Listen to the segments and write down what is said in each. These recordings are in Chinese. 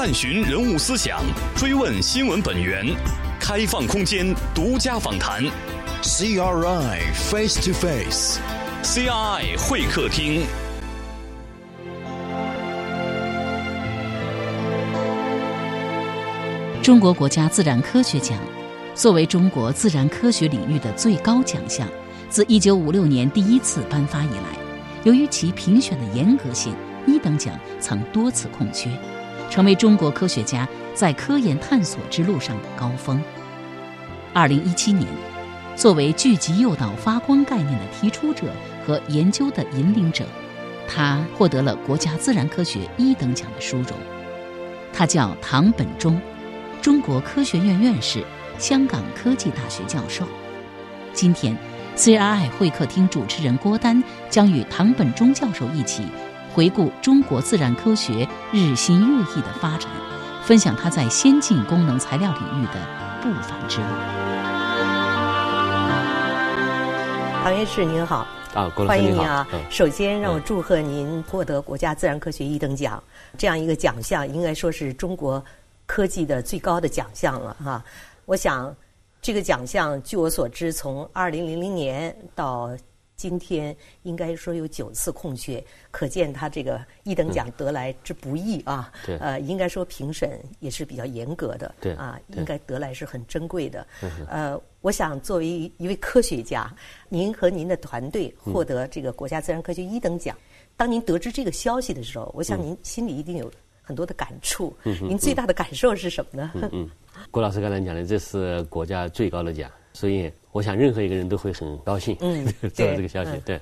探寻人物思想，追问新闻本源，开放空间，独家访谈。CRI Face to Face，CRI 会客厅。中国国家自然科学奖，作为中国自然科学领域的最高奖项，自1956年第一次颁发以来，由于其评选的严格性，一等奖曾多次空缺。成为中国科学家在科研探索之路上的高峰。二零一七年，作为聚集诱导发光概念的提出者和研究的引领者，他获得了国家自然科学一等奖的殊荣。他叫唐本忠，中国科学院院士，香港科技大学教授。今天，CRI 会客厅主持人郭丹将与唐本忠教授一起。回顾中国自然科学日新月异的发展，分享他在先进功能材料领域的不凡之路。唐院士您好，啊，欢迎您啊！首先让我祝贺您获得国家自然科学一等奖，这样一个奖项应该说是中国科技的最高的奖项了哈。我想这个奖项，据我所知，从二零零零年到今天应该说有九次空缺，可见他这个一等奖得来之不易啊。对。呃，应该说评审也是比较严格的。对。啊，应该得来是很珍贵的。呃，我想作为一位科学家，您和您的团队获得这个国家自然科学一等奖，当您得知这个消息的时候，我想您心里一定有很多的感触。嗯您最大的感受是什么呢？嗯嗯。郭老师刚才讲的，这是国家最高的奖。所以，我想任何一个人都会很高兴，嗯，知道这个消息，对。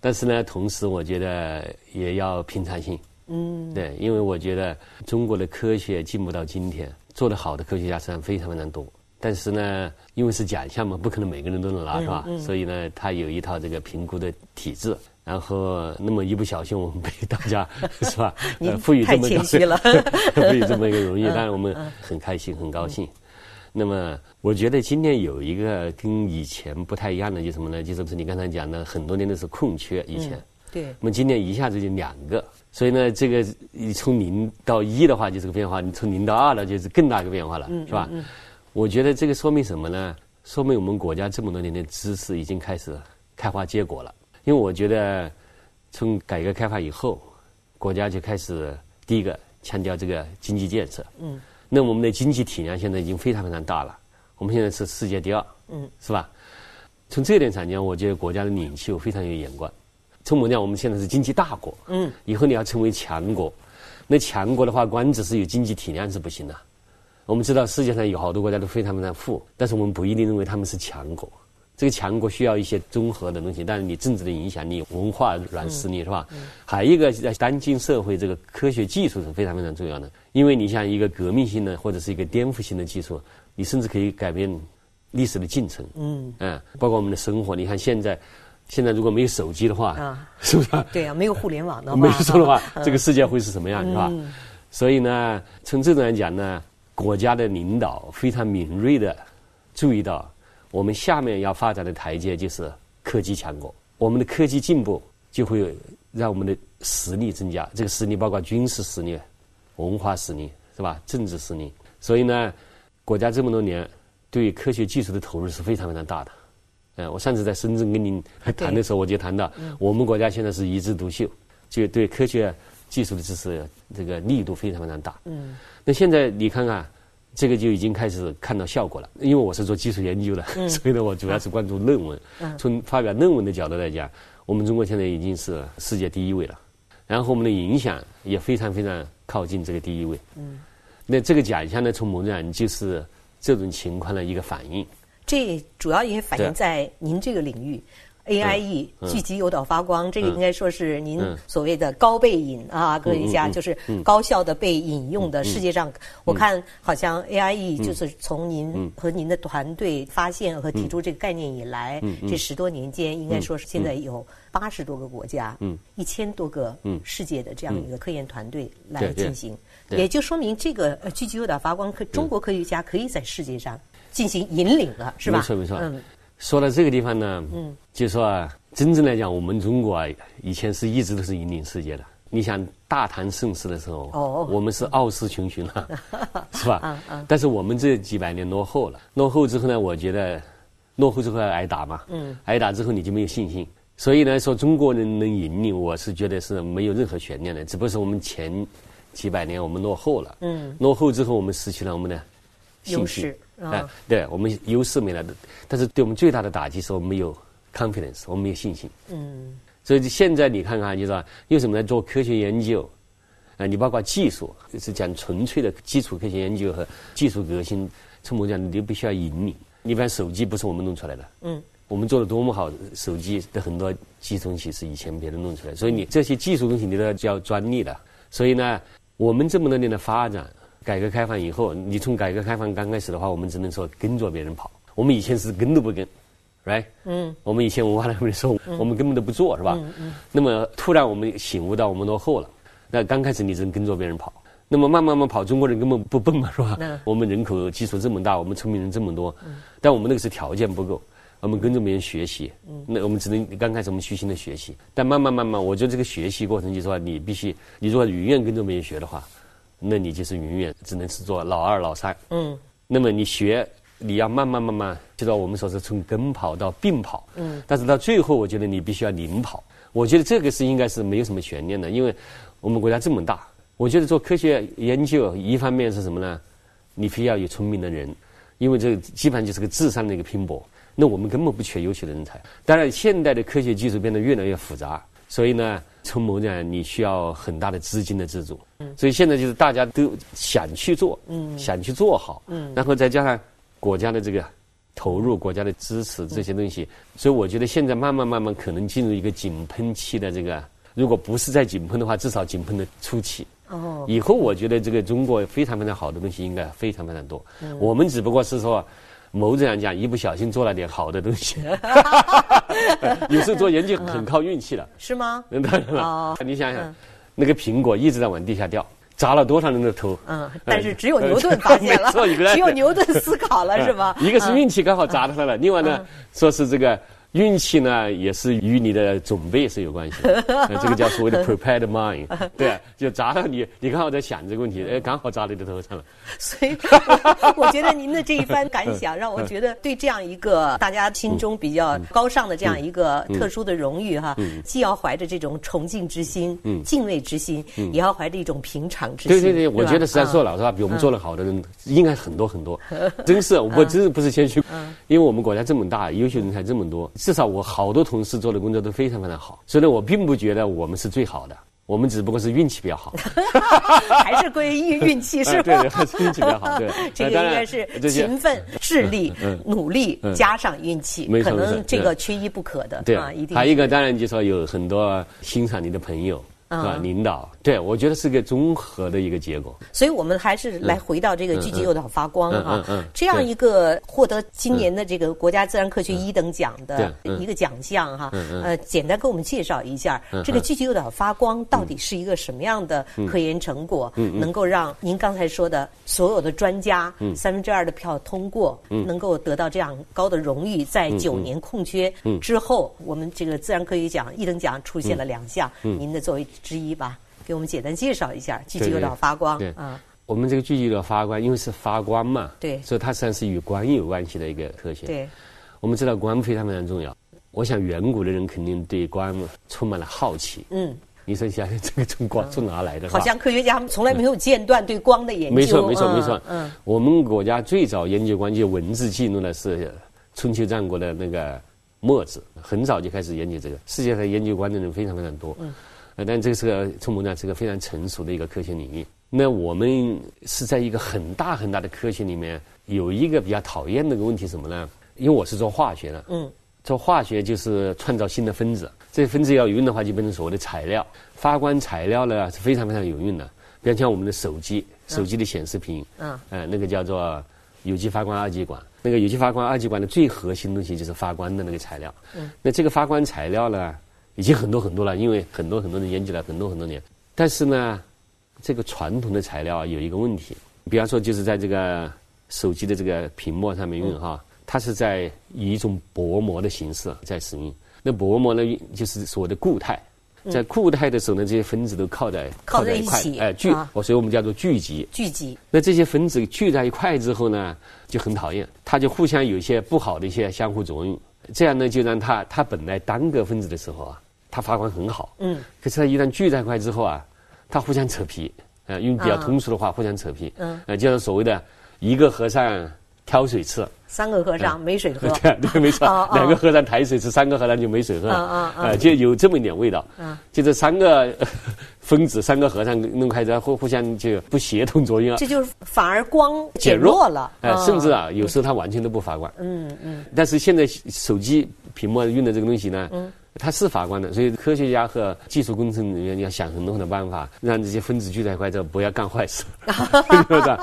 但是呢，同时我觉得也要平常心，嗯，对，因为我觉得中国的科学进步到今天，做得好的科学家实际上非常非常多。但是呢，因为是奖项嘛，不可能每个人都能拿，是吧？所以呢，他有一套这个评估的体制。然后，那么一不小心，我们被大家 是吧？赋予这么谦虚了，赋予这么一个荣誉，当然我们很开心，很高兴。那么，我觉得今天有一个跟以前不太一样的，就什么呢？就是不是你刚才讲的，很多年都是空缺，以前。对。那么今年一下子就两个，所以呢，这个你从零到一的话就是个变化，你从零到二呢就是更大一个变化了，是吧？嗯。我觉得这个说明什么呢？说明我们国家这么多年的知识已经开始开花结果了。因为我觉得，从改革开放以后，国家就开始第一个强调这个经济建设。嗯。那我们的经济体量现在已经非常非常大了，我们现在是世界第二，嗯，是吧？从这点上讲，我觉得国家的领袖非常有眼光。从我们讲，我们现在是经济大国，嗯，以后你要成为强国，那强国的话，光只是有经济体量是不行的。我们知道世界上有好多国家都非常非常富，但是我们不一定认为他们是强国。这个强国需要一些综合的东西，但是你政治的影响力、文化软实力是吧？还有一个在当今社会，这个科学技术是非常非常重要的。因为你像一个革命性的或者是一个颠覆性的技术，你甚至可以改变历史的进程。嗯，嗯，包括我们的生活。你看现在，现在如果没有手机的话，啊，是不是？对啊，没有互联网的话，没有说的话，这个世界会是什么样，是吧？所以呢，从这种来讲呢，国家的领导非常敏锐的注意到。我们下面要发展的台阶就是科技强国，我们的科技进步就会让我们的实力增加。这个实力包括军事实力、文化实力，是吧？政治实力。所以呢，国家这么多年对科学技术的投入是非常非常大的。嗯，我上次在深圳跟您谈的时候，我就谈到，我们国家现在是一枝独秀，就对科学技术的支持这个力度非常非常大。嗯，那现在你看看。这个就已经开始看到效果了，因为我是做技术研究的，所以呢，我主要是关注论文。从发表论文的角度来讲，我们中国现在已经是世界第一位了，然后我们的影响也非常非常靠近这个第一位。嗯，那这个奖项呢，从某种讲就是这种情况的一个反应。这主要也反映在您这个领域。AIE 聚集诱导发光，这个应该说是您所谓的高被引啊，科学家就是高效的被引用的。世界上，我看好像 AIE 就是从您和您的团队发现和提出这个概念以来，这十多年间，应该说是现在有八十多个国家，一千多个世界的这样一个科研团队来进行，也就说明这个聚集诱导发光，科中国科学家可以在世界上进行引领了，是吧？没错，没错。说到这个地方呢，嗯，就说啊，真正来讲，我们中国啊，以前是一直都是引领世界的。你想大唐盛世的时候，哦，我们是傲视群雄了，是吧？嗯嗯。但是我们这几百年落后了，落后之后呢，我觉得落后之后要挨打嘛，嗯，挨打之后你就没有信心。所以呢，说中国人能引领，我是觉得是没有任何悬念的。只不过是我们前几百年我们落后了，嗯，落后之后我们失去了我们的优势啊，对我们优势没来的。但是对我们最大的打击是我们没有 confidence，我们没有信心。嗯，所以现在你看看，就是说，为什么来做科学研究啊？你包括技术，是讲纯粹的基础科学研究和技术革新，从某讲你必须要引领。一般手机不是我们弄出来的，嗯。我们做的多么好，手机的很多技术东西是以前别人弄出来，所以你这些技术东西你都要交专利的。所以呢，我们这么多年的发展，改革开放以后，你从改革开放刚开始的话，我们只能说跟着别人跑。我们以前是跟都不跟，right？嗯。我们以前文化人会说，我们根本都不做，是吧？嗯嗯。那么突然我们醒悟到我们落后了，那刚开始你只能跟着别人跑，那么慢慢慢跑，中国人根本不笨嘛，是吧？嗯。我们人口基数这么大，我们聪明人这么多，嗯。但我们那个是条件不够。我们跟着别人学习，那我们只能刚开始我们虚心的学习，但慢慢慢慢，我觉得这个学习过程就是说，你必须，你如果永远跟着别人学的话，那你就是永远只能是做老二老三。嗯。那么你学，你要慢慢慢慢，就说我们说是从跟跑到并跑。嗯。但是到最后，我觉得你必须要领跑。我觉得这个是应该是没有什么悬念的，因为我们国家这么大，我觉得做科学研究，一方面是什么呢？你非要有聪明的人，因为这基本上就是个智商的一个拼搏。那我们根本不缺优秀的人才。当然，现代的科学技术变得越来越复杂，所以呢，从某讲，你需要很大的资金的资助。嗯。所以现在就是大家都想去做，嗯，想去做好，嗯，然后再加上国家的这个投入、国家的支持这些东西，所以我觉得现在慢慢慢慢可能进入一个井喷期的这个，如果不是在井喷的话，至少井喷的初期。哦。以后我觉得这个中国非常非常好的东西应该非常非常多。嗯。我们只不过是说。某种样讲，一不小心做了点好的东西，有时候做研究很靠运气的。是吗？当然了。你想想，那个苹果一直在往地下掉，砸了多少人的头？嗯，但是只有牛顿发现了，只有牛顿思考了，是吗？一个是运气刚好砸到了，另外呢，说是这个。运气呢，也是与你的准备是有关系的，这个叫所谓的 prepared mind，对，就砸到你，你刚好在想这个问题，哎，刚好砸你的头上。了。所以，我觉得您的这一番感想，让我觉得对这样一个大家心中比较高尚的这样一个特殊的荣誉哈，既要怀着这种崇敬之心、敬畏之心，也要怀着一种平常之心。对对对，我觉得实在说老实话，比我们做的好的人应该很多很多，真是我真是不是谦虚，因为我们国家这么大，优秀人才这么多。至少我好多同事做的工作都非常非常好，所以呢，我并不觉得我们是最好的，我们只不过是运气比较好，还是归运运气 是吧？对，还是运气比较好。对，这个应该是勤奋、智力、努力加上运气，可能这个缺一不可的。对啊，一定。还有一个当然就是说有很多欣赏你的朋友。啊，领导，对我觉得是个综合的一个结果。所以我们还是来回到这个聚集诱导发光哈，这样一个获得今年的这个国家自然科学一等奖的一个奖项哈，呃，简单给我们介绍一下，这个聚集诱导发光到底是一个什么样的科研成果，能够让您刚才说的所有的专家三分之二的票通过，能够得到这样高的荣誉，在九年空缺之后，我们这个自然科学奖一等奖出现了两项，您的作为。之一吧，给我们简单介绍一下聚集诱导发光对，嗯。我们这个聚集诱导发光，因为是发光嘛，对，所以它实际上是与光有关系的一个特性。对，我们知道光非常非常重要。我想远古的人肯定对光充满了好奇。嗯，你说想想这个从光从哪来的？好像科学家们从来没有间断对光的研究。没错，没错，没错。嗯，我们国家最早研究光就文字记录的是春秋战国的那个墨子，很早就开始研究这个。世界上研究光的人非常非常多。嗯。但这个是个从某讲是个非常成熟的一个科学领域。那我们是在一个很大很大的科学里面，有一个比较讨厌的个问题什么呢？因为我是做化学的，嗯，做化学就是创造新的分子，这分子要有用的话，就变成所谓的材料。发光材料呢是非常非常有用的，比如像我们的手机，手机的显示屏，嗯，呃，那个叫做有机发光二极管。那个有机发光二极管的最核心东西就是发光的那个材料。嗯，那这个发光材料呢？已经很多很多了，因为很多很多人研究了很多很多年。但是呢，这个传统的材料啊有一个问题，比方说就是在这个手机的这个屏幕上面用哈，它是在以一种薄膜的形式在使用。那薄膜呢，就是所谓的固态。在固态的时候呢，这些分子都靠在靠在一起，哎聚，所以我们叫做聚集。聚集。那这些分子聚在一块之后呢，就很讨厌，它就互相有一些不好的一些相互作用。这样呢，就让它它本来单个分子的时候啊，它发光很好。嗯。可是他一旦聚在一块之后啊，他互相扯皮。呃，用比较通俗的话，互相扯皮。嗯。呃，就是所谓的一个和尚挑水吃。三个和尚没水喝。对对，没错。两个和尚抬水吃，三个和尚就没水喝。嗯嗯呃，就有这么一点味道。嗯。就这三个 分子，三个和尚弄开之后，互互相就不协同作用。这就是反而光减弱了。哎，甚至啊，有时候他完全都不发光。嗯嗯。但是现在手机屏幕用的这个东西呢？嗯。它是法官的，所以科学家和技术工程人员要想很多很多办法，让这些分子聚在一块之后不要干坏事，是不是？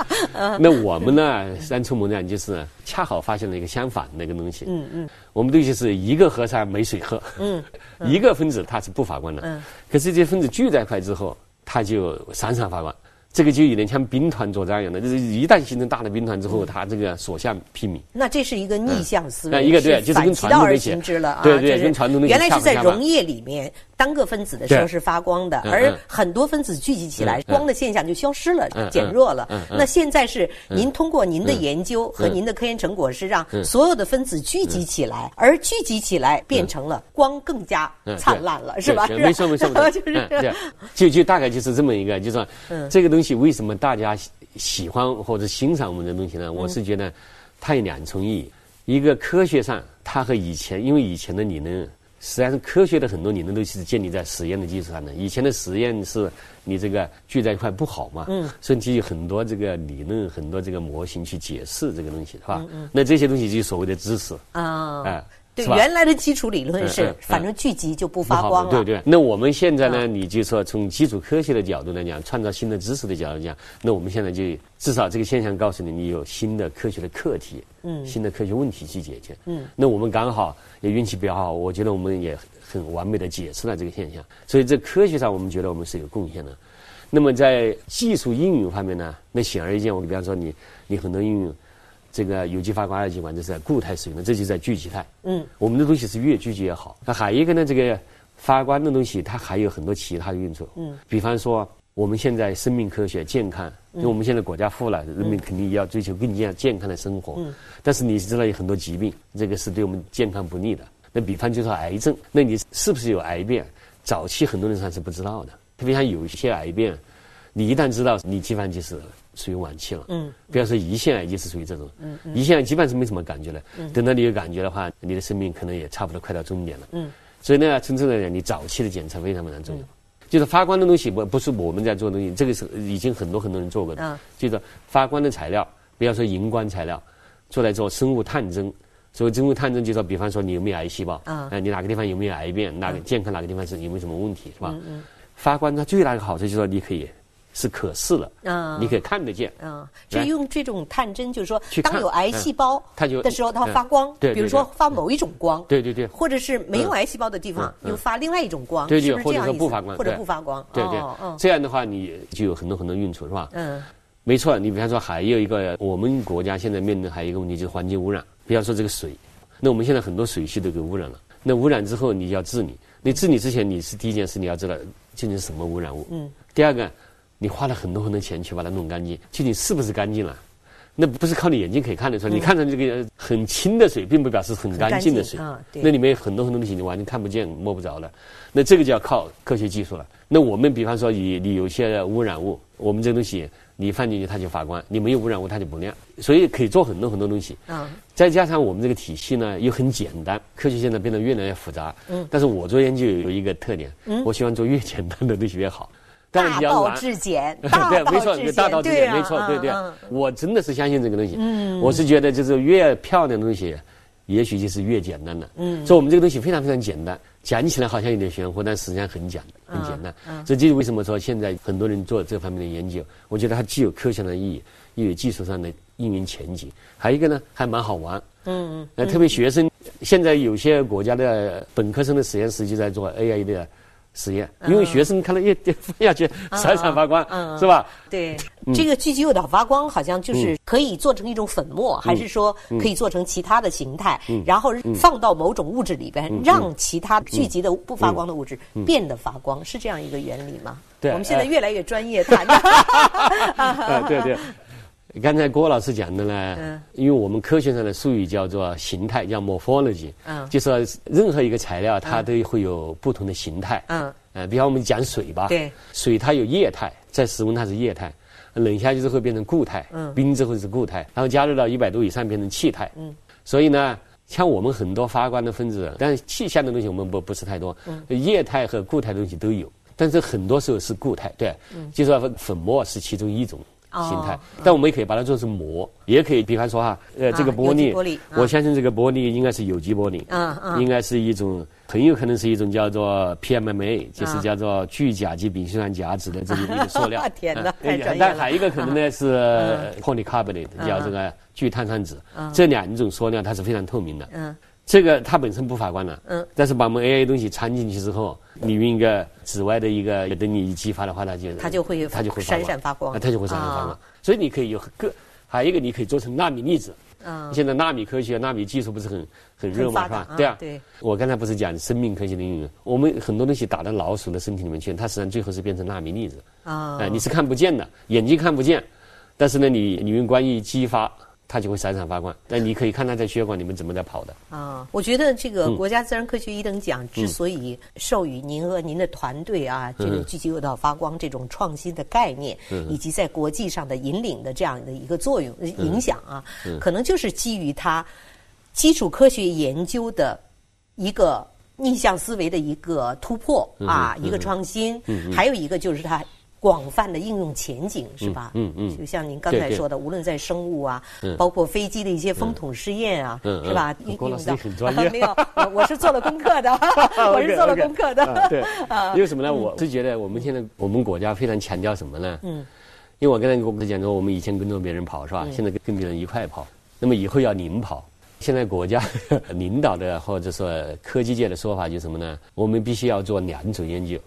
那我们呢？三出门呢，就是恰好发现了一个相反的一个东西。嗯嗯。我们东西是一个和尚没水喝。嗯。一个分子它是不法官的。嗯。可是这些分子聚在一块之后，它就闪闪发光。这个就有点像兵团作战一样的，就是一旦形成大的兵团之后，它这个所向披靡。那这是一个逆向思维，一个对，就是跟传统而行之了。对对，跟传统的原来是在溶液里面。单个分子的时候是发光的，而很多分子聚集起来，光的现象就消失了，减弱了。那现在是您通过您的研究和您的科研成果，是让所有的分子聚集起来，而聚集起来变成了光更加灿烂了，是吧？没错没错，就是就就大概就是这么一个，就是说这个东西为什么大家喜欢或者欣赏我们的东西呢？我是觉得它有两重意义，一个科学上，它和以前因为以前的理论。实际上，科学的很多理论都是建立在实验的基础上的。以前的实验是你这个聚在一块不好嘛，嗯，所以就有很多这个理论、很多这个模型去解释这个东西，是吧？嗯嗯。那这些东西就是所谓的知识啊，哎。对，原来的基础理论是，反正聚集就不发光了。对对。那我们现在呢？你就说从基础科学的角度来讲，创造新的知识的角度讲，那我们现在就至少这个现象告诉你，你有新的科学的课题，嗯，新的科学问题去解决，嗯。那我们刚好也运气比较好，我觉得我们也很完美的解释了这个现象。所以在科学上，我们觉得我们是有贡献的。那么在技术应用方面呢？那显而易见，我比方说你，你很多应用。这个有机发光二极管这是在固态使用的，这就在聚集态。嗯，我们的东西是越聚集越好。那还有一个呢，这个发光的东西它还有很多其他的用处。嗯，比方说我们现在生命科学健康，因为我们现在国家富了，人民肯定要追求更加健康的生活。嗯，但是你知道有很多疾病，这个是对我们健康不利的。那比方就说癌症，那你是不是有癌变？早期很多人还是不知道的，特别像有一些癌变，你一旦知道，你基本上就是。属于晚期了，嗯，不要说胰腺癌就是属于这种，嗯胰腺癌基本上是没什么感觉的，嗯，等到你有感觉的话，你的生命可能也差不多快到终点了，嗯，所以呢，真正来讲，你早期的检测非常非常重要，就是发光的东西不不是我们在做东西，这个是已经很多很多人做过的，嗯，就是发光的材料，不要说荧光材料，做来做生物探针，所谓生物探针，就说比方说你有没有癌细胞，啊，你哪个地方有没有癌变，哪个健康哪个地方是有没有什么问题，是吧？嗯嗯，发光它最大的好处就是说你可以。是可视了，嗯，你可以看得见，嗯，就用这种探针，就是说，当有癌细胞的时候，它发光，对，比如说发某一种光，对对对，或者是没有癌细胞的地方，又发另外一种光，对对，或者说不发光，或者不发光，对对，这样的话你就有很多很多用处，是吧？嗯，没错，你比方说还有一个，我们国家现在面临还有一个问题就是环境污染，比方说这个水，那我们现在很多水系都给污染了，那污染之后你要治理，你治理之前你是第一件事你要知道究竟是什么污染物，嗯，第二个。你花了很多很多钱去把它弄干净，究竟是不是干净了？那不是靠你眼睛可以看得出来。你看成这个很清的水，并不表示很干净的水。那里面有很多很多东西你完全看不见、摸不着了。那这个就要靠科学技术了。那我们比方说，你你有些污染物，我们这东西你放进去它就发光，你没有污染物它就不亮。所以可以做很多很多东西。嗯。再加上我们这个体系呢又很简单，科学现在变得越来越复杂。嗯。但是我做研究有一个特点，我喜欢做越简单的东西越好。大道至简，对，没错，大道至简，没错，对对。我真的是相信这个东西。嗯，我是觉得就是越漂亮的东西，也许就是越简单的。嗯，所以我们这个东西非常非常简单，讲起来好像有点玄乎，但实际上很简很简单。嗯，这就是为什么说现在很多人做这方面的研究，我觉得它既有科学的意义，又有技术上的应用前景。还有一个呢，还蛮好玩。嗯嗯。那特别学生，现在有些国家的本科生的实验室就在做 AI 的。实验，因为学生看到一放下去闪闪发光，是吧？对，这个聚集诱导发光好像就是可以做成一种粉末，还是说可以做成其他的形态，然后放到某种物质里边，让其他聚集的不发光的物质变得发光，是这样一个原理吗？对，我们现在越来越专业谈的。对对。刚才郭老师讲的呢，因为我们科学上的术语叫做形态，叫 morphology，就说任何一个材料它都会有不同的形态。嗯，呃，比方我们讲水吧，对，水它有液态，在室温它是液态，冷下去之后变成固态，嗯，冰之后是固态，然后加热到一百度以上变成气态。嗯，所以呢，像我们很多发光的分子，但是气象的东西我们不不是太多，嗯，液态和固态的东西都有，但是很多时候是固态，对，嗯，就说粉末是其中一种。形态，但我们也可以把它做成膜，也可以，比方说哈，呃，这个玻璃，我相信这个玻璃应该是有机玻璃，嗯嗯，应该是一种，很有可能是一种叫做 PMMA，就是叫做聚甲基丙烯酸甲酯的这么 一个塑料。天哪，太专业但还有一个可能呢是 polycarbonate，叫这个聚碳酸酯，这两种塑料它是非常透明的。嗯。这个它本身不发光的，嗯，但是把我们 AI 东西掺进去之后，你用一个紫外的一个等你一激发的话，它就它就会它就会闪闪发光，它就会闪闪发光。所以你可以有个，还有一个你可以做成纳米粒子。嗯，现在纳米科学、纳米技术不是很很热嘛，是吧？对啊。对。我刚才不是讲生命科学的应用，我们很多东西打到老鼠的身体里面去，它实际上最后是变成纳米粒子。啊。哎，你是看不见的，眼睛看不见，但是呢，你你用光一激发。它就会闪闪发光，那你可以看它在血管里面怎么在跑的。啊，我觉得这个国家自然科学一等奖之所以授予您和您的团队啊，这个聚集诱导发光这种创新的概念，以及在国际上的引领的这样的一个作用影响啊，可能就是基于它基础科学研究的一个逆向思维的一个突破啊，一个创新，还有一个就是它。广泛的应用前景是吧？嗯嗯，就像您刚才说的，无论在生物啊，包括飞机的一些风筒试验啊，是吧？郭老师很专业。没有，我是做了功课的，我是做了功课的。对，因为什么呢？我是觉得我们现在我们国家非常强调什么呢？嗯，因为我刚才跟我们讲说，我们以前跟着别人跑是吧？现在跟跟别人一块跑，那么以后要领跑。现在国家领导的或者说科技界的说法就是什么呢？我们必须要做两种研究。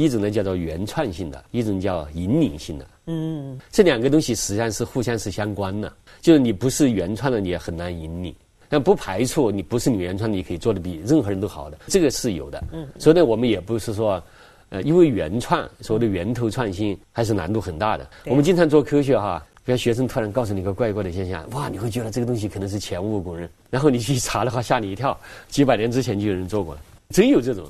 一种呢叫做原创性的，一种叫引领性的。嗯，这两个东西实际上是互相是相关的。就是你不是原创的，你也很难引领。但不排除你不是你原创，你可以做的比任何人都好的，这个是有的。嗯，所以呢，我们也不是说，呃，因为原创所谓的源头创新还是难度很大的。我们经常做科学哈，比如学生突然告诉你一个怪怪的现象，哇，你会觉得这个东西可能是前无古人，然后你去查的话吓你一跳，几百年之前就有人做过了，真有这种。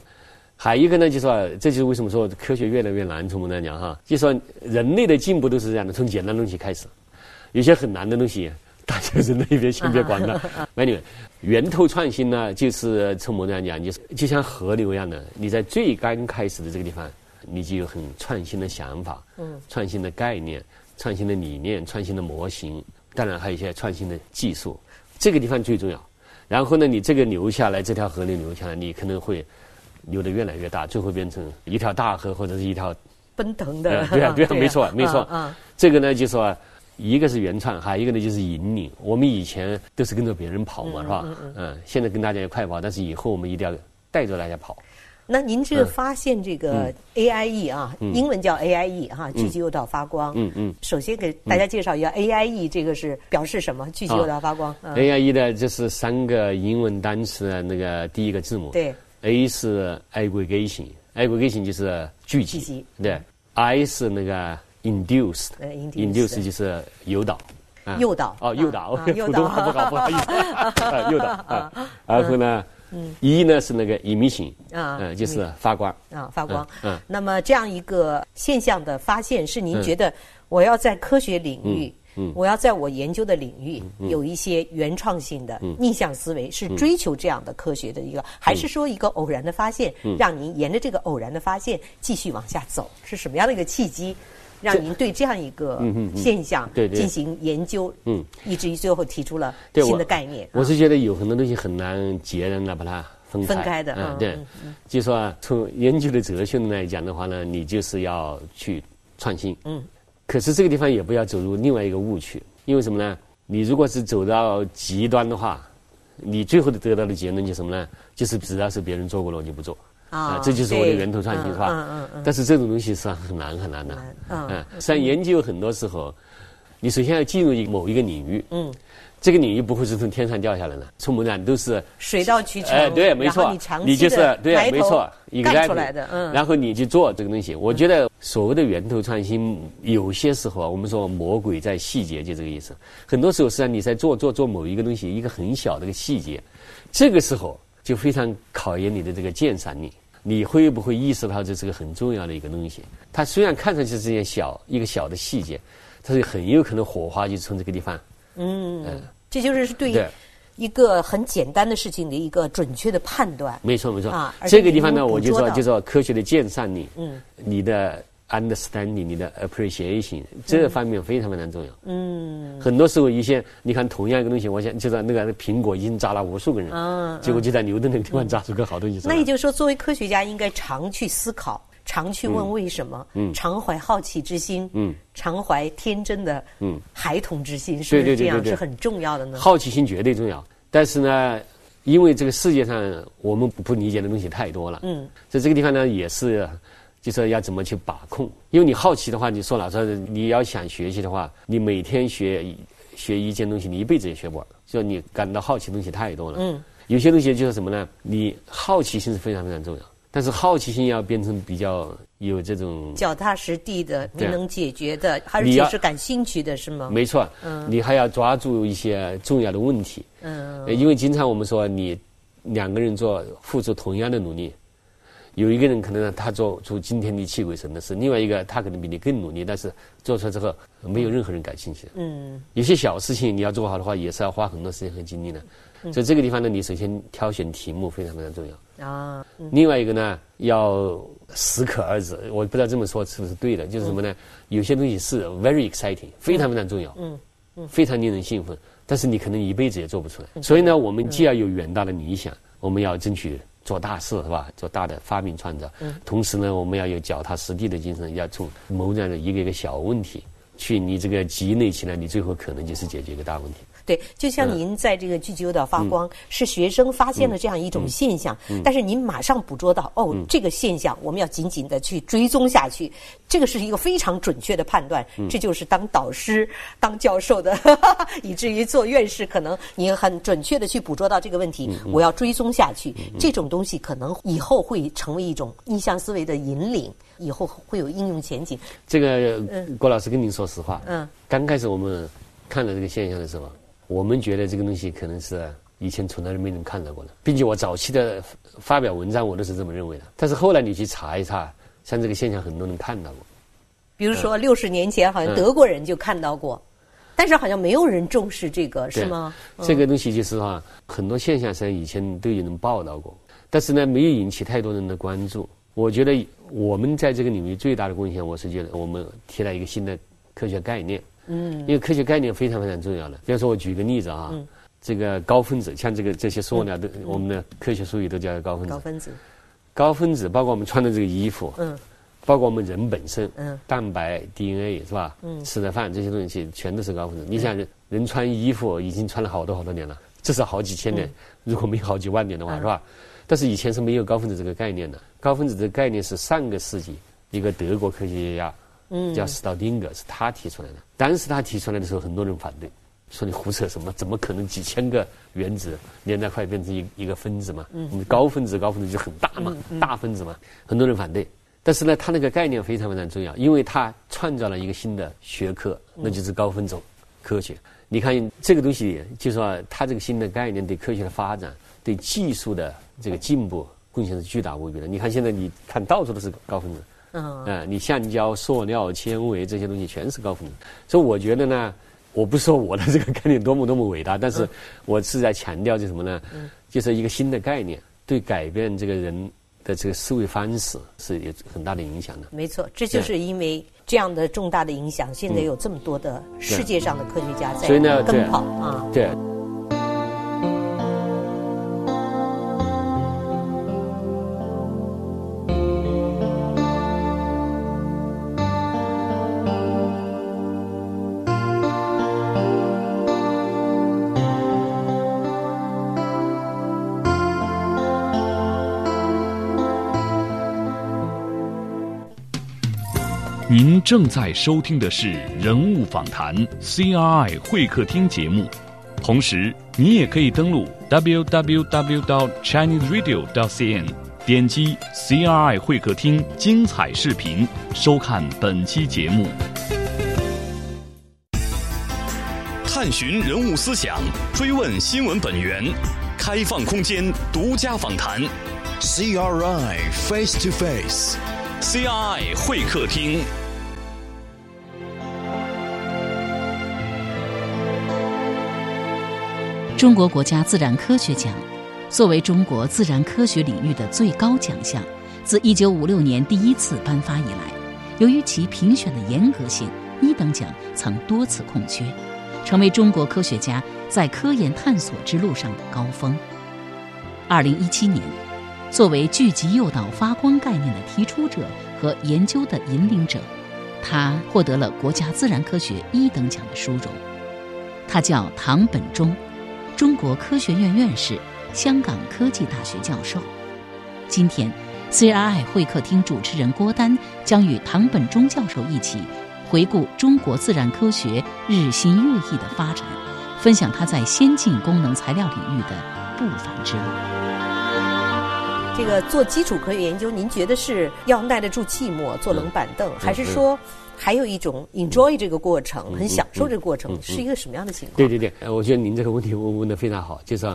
还有一个呢，就是说，这就是为什么说科学越来越难。从我们来讲哈，就说人类的进步都是这样的，从简单东西开始，有些很难的东西，大家人类别先别管了。美女，源头创新呢，就是从我们来讲，就是就像河流一样的，你在最刚开始的这个地方，你就有很创新的想法，创新的概念、创新的理念、创新的模型，当然还有一些创新的技术，这个地方最重要。然后呢，你这个流下来，这条河流流下来，你可能会。流得越来越大，最后变成一条大河或者是一条奔腾的。对啊，对啊，没错，没错。嗯，这个呢，就说一个是原创，还有一个呢就是引领。我们以前都是跟着别人跑嘛，是吧？嗯，现在跟大家一块跑，但是以后我们一定要带着大家跑。那您这个发现这个 AIE 啊，英文叫 AIE 哈，聚集诱导发光。嗯嗯。首先给大家介绍一下 AIE，这个是表示什么？聚集诱导发光。AIE 的就是三个英文单词的那个第一个字母。对。A 是 aggregation，aggregation 就是聚集，对。I 是那个 induced，induced 就是诱导，诱导。哦，诱导，普通话不好，不好意思。诱导啊。然后呢，E 呢是那个 emission，嗯，就是发光。啊，发光。嗯。那么这样一个现象的发现，是您觉得我要在科学领域？我要在我研究的领域有一些原创性的逆向思维，是追求这样的科学的一个，还是说一个偶然的发现，让您沿着这个偶然的发现继续往下走？是什么样的一个契机，让您对这样一个现象进行研究？嗯，以至于最后提出了新的概念。我是觉得有很多东西很难截然的把它分开。分开的，嗯，对，就说从研究的哲学来讲的话呢，你就是要去创新。嗯。可是这个地方也不要走入另外一个误区，因为什么呢？你如果是走到极端的话，你最后的得到的结论就是什么呢？就是只要是别人做过了，我就不做。啊，这就是我的源头创新，是吧？嗯嗯嗯。但是这种东西是很难很难的。嗯。实际上，研究很多时候，你首先要进入一某一个领域。嗯。这个领域不会是从天上掉下来的，从某人都是水到渠成。哎，对，没错。你就是对，没错，一个干出来的。嗯。然后你去做这个东西，我觉得所谓的源头创新，有些时候啊，我们说魔鬼在细节，就这个意思。很多时候，实际上你在做做做某一个东西，一个很小的一个细节，这个时候就非常考验你的这个鉴赏力。你会不会意识到这是个很重要的一个东西？它虽然看上去是件小一个小的细节，它是很有可能火花就从这个地方。嗯，这就是对一个很简单的事情的一个准确的判断。没错，没错。啊，这个地方呢，我就说，就说科学的鉴赏力，嗯，你的 understanding，你的 appreciation，这方面非常非常重要。嗯，很多时候一些，你看同样一个东西，我想就是那个苹果已经砸了无数个人，嗯，结果就在牛顿那个地方砸出个好东西。那也就是说，作为科学家，应该常去思考。常去问为什么，常怀好奇之心，常怀天真的孩童之心，是不是这样？是很重要的呢。好奇心绝对重要，但是呢，因为这个世界上我们不理解的东西太多了。嗯，在这个地方呢，也是，就是要怎么去把控。因为你好奇的话，你说老实，你要想学习的话，你每天学学一件东西，你一辈子也学不完。就你感到好奇的东西太多了。嗯，有些东西就是什么呢？你好奇心是非常非常重要。但是好奇心要变成比较有这种脚踏实地的，你能解决的，而且是感兴趣的，是吗？没错，嗯，你还要抓住一些重要的问题，嗯，因为经常我们说，你两个人做付出同样的努力，有一个人可能他做出惊天地泣鬼神的事，另外一个他可能比你更努力，但是做出来之后没有任何人感兴趣。嗯，有些小事情你要做好的话，也是要花很多时间和精力的。所以这个地方呢，你首先挑选题目非常非常重要。啊，另外一个呢，要适可而止。我不知道这么说是不是对的，就是什么呢？有些东西是 very exciting，非常非常重要，嗯嗯，非常令人兴奋，但是你可能一辈子也做不出来。所以呢，我们既要有远大的理想，我们要争取做大事，是吧？做大的发明创造。嗯。同时呢，我们要有脚踏实地的精神，要从某样的一个一个小问题去你这个积累起来，你最后可能就是解决一个大问题。对，就像您在这个聚集诱导发光，是学生发现了这样一种现象，但是您马上捕捉到，哦，这个现象我们要紧紧的去追踪下去，这个是一个非常准确的判断，这就是当导师、当教授的，以至于做院士，可能你很准确的去捕捉到这个问题，我要追踪下去，这种东西可能以后会成为一种逆向思维的引领，以后会有应用前景。这个郭老师跟您说实话，嗯，刚开始我们看到这个现象的时候。我们觉得这个东西可能是以前从来没人看到过的，并且我早期的发表文章我都是这么认为的。但是后来你去查一查，像这个现象很多人看到过。比如说六十年前好像德国人就看到过，但是好像没有人重视这个，是吗？这个东西就是哈，很多现象实际上以前都有人报道过，但是呢没有引起太多人的关注。我觉得我们在这个领域最大的贡献，我是觉得我们提了一个新的科学概念。嗯，因为科学概念非常非常重要的。比方说，我举个例子啊，这个高分子，像这个这些塑料的，我们的科学术语都叫高分子。高分子，高分子包括我们穿的这个衣服，嗯，包括我们人本身，嗯，蛋白、DNA 是吧？嗯，吃的饭这些东西全都是高分子。你想，人人穿衣服已经穿了好多好多年了，至少好几千年，如果没有好几万年的话，是吧？但是以前是没有高分子这个概念的。高分子这个概念是上个世纪一个德国科学家。嗯，叫斯道丁格，是他提出来的。当时他提出来的时候，很多人反对，说你胡扯什么？怎么可能几千个原子连在一块变成一一个分子嘛？嗯，高分子高分子就很大嘛，大分子嘛，很多人反对。但是呢，他那个概念非常非常重要，因为他创造了一个新的学科，那就是高分子科学。你看这个东西，就说他这个新的概念对科学的发展、对技术的这个进步贡献是巨大无比的。你看现在你看到处都是高分子。嗯，你橡胶、塑料、纤维这些东西全是高分子，所以我觉得呢，我不说我的这个概念多么多么伟大，但是我是在强调就什么呢？就是一个新的概念，对改变这个人的这个思维方式是有很大的影响的。没错，这就是因为这样的重大的影响，现在有这么多的世界上的科学家在奔跑啊。对。正在收听的是人物访谈 CRI 会客厅节目，同时你也可以登录 www.chineseradio.cn，点击 CRI 会客厅精彩视频，收看本期节目。探寻人物思想，追问新闻本源，开放空间，独家访谈。CRI Face to Face，CRI 会客厅。中国国家自然科学奖，作为中国自然科学领域的最高奖项，自1956年第一次颁发以来，由于其评选的严格性，一等奖曾多次空缺。成为中国科学家在科研探索之路上的高峰。二零一七年，作为聚集诱导发光概念的提出者和研究的引领者，他获得了国家自然科学一等奖的殊荣。他叫唐本忠，中国科学院院士，香港科技大学教授。今天，CRI 会客厅主持人郭丹将与唐本忠教授一起。回顾中国自然科学日新月异的发展，分享他在先进功能材料领域的不凡之路。这个做基础科学研究，您觉得是要耐得住寂寞，坐冷板凳，还是说还有一种 enjoy 这个过程，很享受这个过程，是一个什么样的情况？对对对，我觉得您这个问题问问的非常好，就是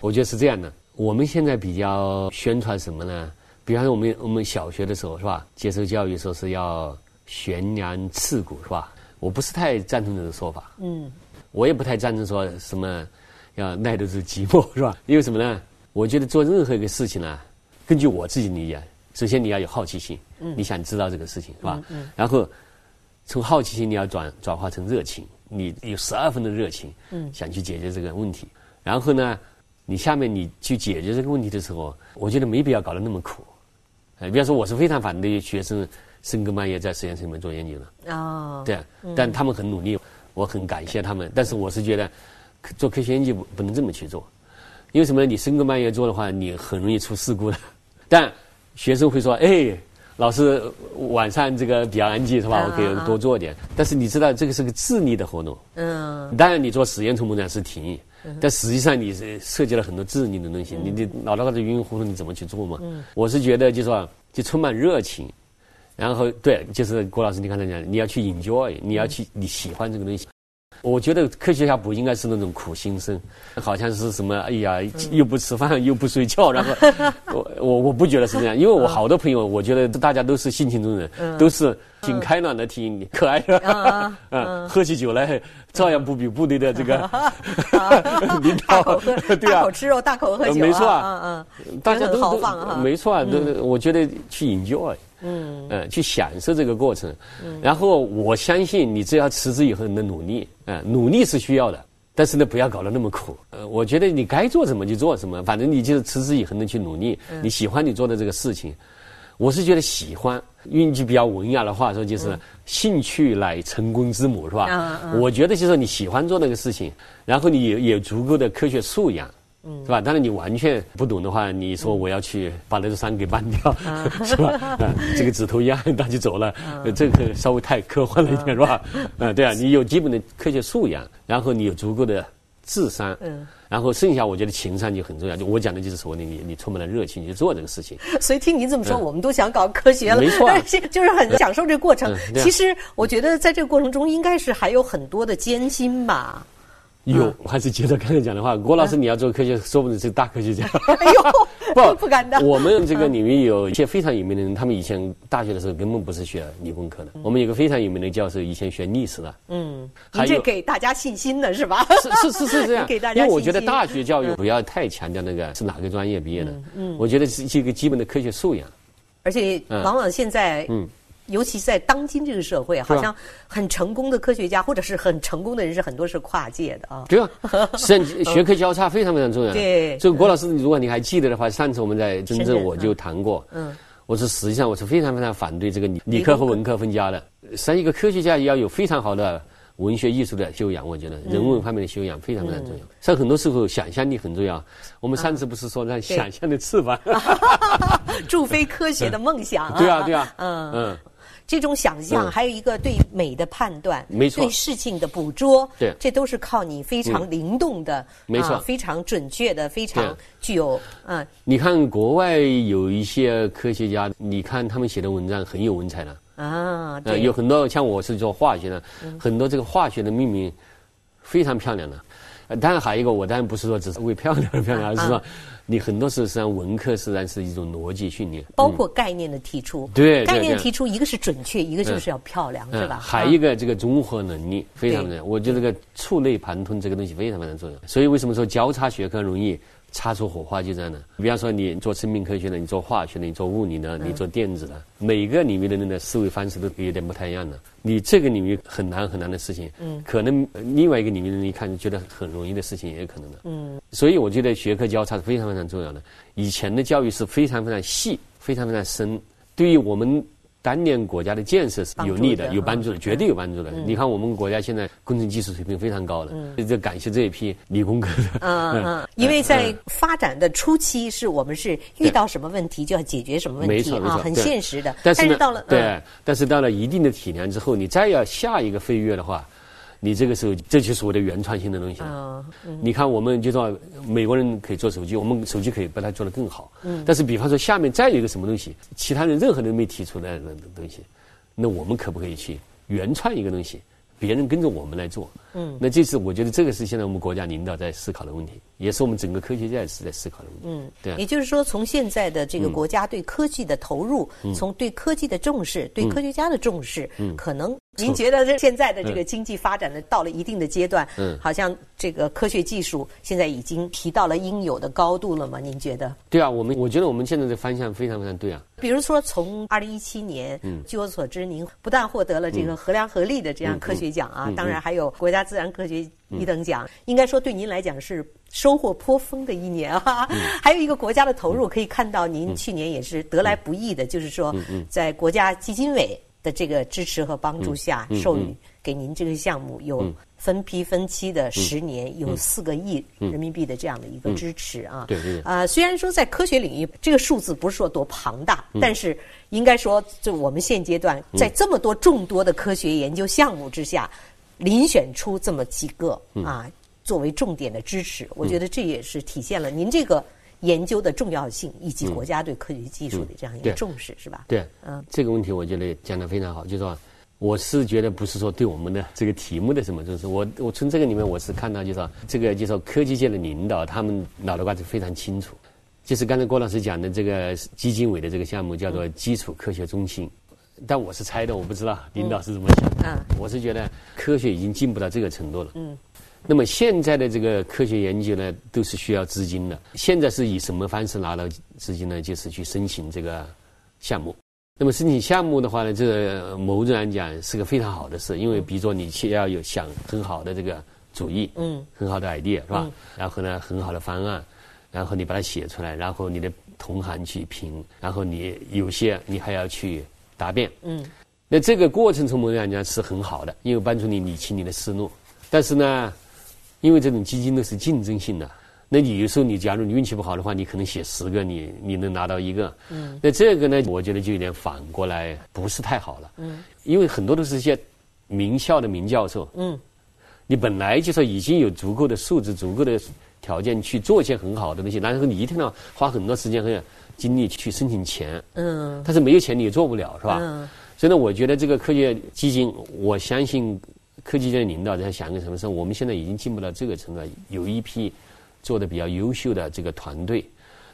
我觉得是这样的。我们现在比较宣传什么呢？比方说，我们我们小学的时候是吧，接受教育说是要。悬梁刺股是吧？我不是太赞同这个说法。嗯，我也不太赞成说什么要耐得住寂寞是吧？因为什么呢？我觉得做任何一个事情呢，根据我自己理解，首先你要有好奇心，你想知道这个事情是吧？嗯。然后从好奇心你要转转化成热情，你有十二分的热情，嗯，想去解决这个问题。然后呢，你下面你去解决这个问题的时候，我觉得没必要搞得那么苦。呃，比方说，我是非常反对学生。深更半夜在实验室里面做研究的。哦，对，但他们很努力，我很感谢他们。但是我是觉得，做科学研究不不能这么去做，因为什么？你深更半夜做的话，你很容易出事故的。但学生会说：“哎，老师晚上这个比较安静是吧？我可以多做点。”但是你知道，这个是个智力的活动。嗯。当然，你做实验从某种是停，但实际上你是涉及了很多智力的东西。你你脑袋瓜子晕晕乎乎，你怎么去做嘛？嗯。我是觉得，就说就充满热情。然后，对，就是郭老师，你刚才讲，你要去 enjoy，你要去你喜欢这个东西。我觉得科学家不应该是那种苦行僧，好像是什么，哎呀，又不吃饭又不睡觉，然后 我我我不觉得是这样，因为我好多朋友，我觉得大家都是性情中人，都是挺开朗的，挺可爱的，嗯，喝起酒来照样不比部队的这个 领导，对啊，大口吃肉，大口喝酒，没错啊，嗯嗯，大家都都没错啊，都我觉得去 enjoy。嗯，呃，去享受这个过程，然后我相信你只要持之以恒的努力，嗯，努力是需要的，但是呢，不要搞得那么苦。呃，我觉得你该做什么就做什么，反正你就是持之以恒的去努力。你喜欢你做的这个事情，我是觉得喜欢，用句比较文雅的话说，就是兴趣乃成功之母，是吧？我觉得就是你喜欢做那个事情，然后你有有足够的科学素养。是吧？当然，你完全不懂的话，你说我要去把那座山给搬掉，是吧？啊，这个指头一按，他就走了，这个稍微太科幻了一点，是吧？啊，对啊，你有基本的科学素养，然后你有足够的智商，嗯，然后剩下我觉得情商就很重要。就我讲的就是说，你你你充满了热情去做这个事情。所以听您这么说，我们都想搞科学了，没错，就是很享受这个过程。其实我觉得在这个过程中，应该是还有很多的艰辛吧。有，我还是接着刚才讲的话，郭老师，你要做科学，说不定是大科学家。哎呦，不不敢当。我们这个领域有一些非常有名的人，他们以前大学的时候根本不是学理工科的。我们有个非常有名的教授，以前学历史的。嗯，你这给大家信心的是吧？是是是是这样。给大家因为我觉得大学教育不要太强调那个是哪个专业毕业的。嗯，我觉得是一个基本的科学素养。而且往往现在嗯。尤其在当今这个社会，好像很成功的科学家或者是很成功的人士，很多是跨界的啊。对啊，是学科交叉非常非常重要。对，这个郭老师，如果你还记得的话，上次我们在深圳我就谈过。嗯，我是实际上我是非常非常反对这个理理科和文科分家的。实际上，一个科学家也要有非常好的文学艺术的修养，我觉得人文方面的修养非常非常重要。在很多时候，想象力很重要。我们上次不是说让想象的翅膀，助飞科学的梦想？对啊，对啊，嗯嗯。这种想象，还有一个对美的判断，没错。对事情的捕捉，对。这都是靠你非常灵动的，没错。啊非常准确的，非常具有嗯你看国外有一些科学家，你看他们写的文章很有文采的。啊，有很多像我是做化学的，很多这个化学的命名非常漂亮的。呃，当然还有一个，我当然不是说只是为漂亮而漂亮，而是说你很多时候实际上文科实际上是一种逻辑训练。包括概念的提出，对对概念的提出，一个是准确，一个就是要漂亮，是嗯，吧？还有一个这个综合能力非常重要，我觉得这个触类旁通这个东西非常非常重要。所以为什么说交叉学科容易擦出火花就在那？比方说你做生命科学的，你做化学的，你做物理的，你做电子的，每个领域的人的思维方式都有点不太一样的。你这个领域很难很难的事情，可能另外一个领域的人一看就觉得很容易的事情也有可能的，嗯。所以我觉得学科交叉是非常非常重要的。以前的教育是非常非常细、非常非常深，对于我们当年国家的建设是有利的、有帮助的，嗯绝对有帮助的。你看我们国家现在工程技术水平非常高了，这感谢这一批理工科的。嗯 嗯，因为在发展的初期，是我们是遇到什么问题就要解决什么问题啊，很现实的。但是，到了对嗯，但是到了一定的体量之后，你再要下一个飞跃的话，你这个时候这就是我的原创性的东西你看，我们就说美国人可以做手机，我们手机可以把它做得更好。嗯。但是，比方说下面再有一个什么东西，其他人任何人没提出来的东西，那我们可不可以去原创一个东西？别人跟着我们来做，嗯，那这是我觉得这个是现在我们国家领导在思考的问题，也是我们整个科学家也是在思考的问题。嗯，对啊。也就是说，从现在的这个国家对科技的投入，嗯从对科技的重视，对科学家的重视，嗯。可能您觉得这现在的这个经济发展的到了一定的阶段，嗯。好像这个科学技术现在已经提到了应有的高度了吗？您觉得？对啊，我们我觉得我们现在的方向非常非常对啊。比如说，从二零一七年，嗯。据我所知，您不但获得了这个合量合力的这样科学奖嗯啊，当然还有国家自然科学一等奖，应该说对您来讲是收获颇丰的一年啊。嗯。还有一个国家的投入，可以看到您去年也是得来不易的，就是说嗯。在国家基金委的这个支持和帮助下，嗯。授予给您这个项目有分批分期的十年，有四个亿人民币的这样的一个支持啊。对对对。啊，虽然说在科学领域这个数字不是说多庞大，嗯。但是应该说，就我们现阶段在这么多众多的科学研究项目之下，遴选出这么几个嗯。啊作为重点的支持，我觉得这也是体现了您这个研究的重要性以及国家对科学技术的这样一个重视，是吧？对，嗯这个问题我觉得讲得非常好，就是说，我是觉得不是说对我们的这个题目的什么，就是我我从这个里面我是看到，就是说这个就是说科技界的领导他们脑袋瓜子非常清楚，就是刚才郭老师讲的这个基金委的这个项目叫做基础科学中心。但我是猜的，我不知道领导是怎么想的。嗯我是觉得科学已经进步到这个程度了。嗯。那么现在的这个科学研究呢，都是需要资金的。现在是以什么方式拿到资金呢？就是去申请这个项目。那么申请项目的话呢，这个某种来讲是个非常好的事，因为比如说你去要有想很好的这个主意，嗯，很好的 idea 是吧？然后呢，很好的方案，然后你把它写出来，然后你的同行去评，然后你有些你还要去答辩，嗯，那这个过程从某种来讲是很好的，因为帮助你理清你的思路。但是呢，因为这种基金都是竞争性的，那你有时候你假如你运气不好的话，你可能写十个，你你能拿到一个。嗯。那这个呢，我觉得就有点反过来不是太好了。嗯。因为很多都是一些名校的名教授。嗯。你本来就说已经有足够的素质、足够的条件去做一些很好的东西，然后你一定要花很多时间和精力去申请钱。嗯但是没有钱你也做不了，是吧？嗯所以呢，我觉得这个科学基金，我相信科技界的领导在想一个什么事？我们现在已经进步到这个程度，有一批做的比较优秀的这个团队，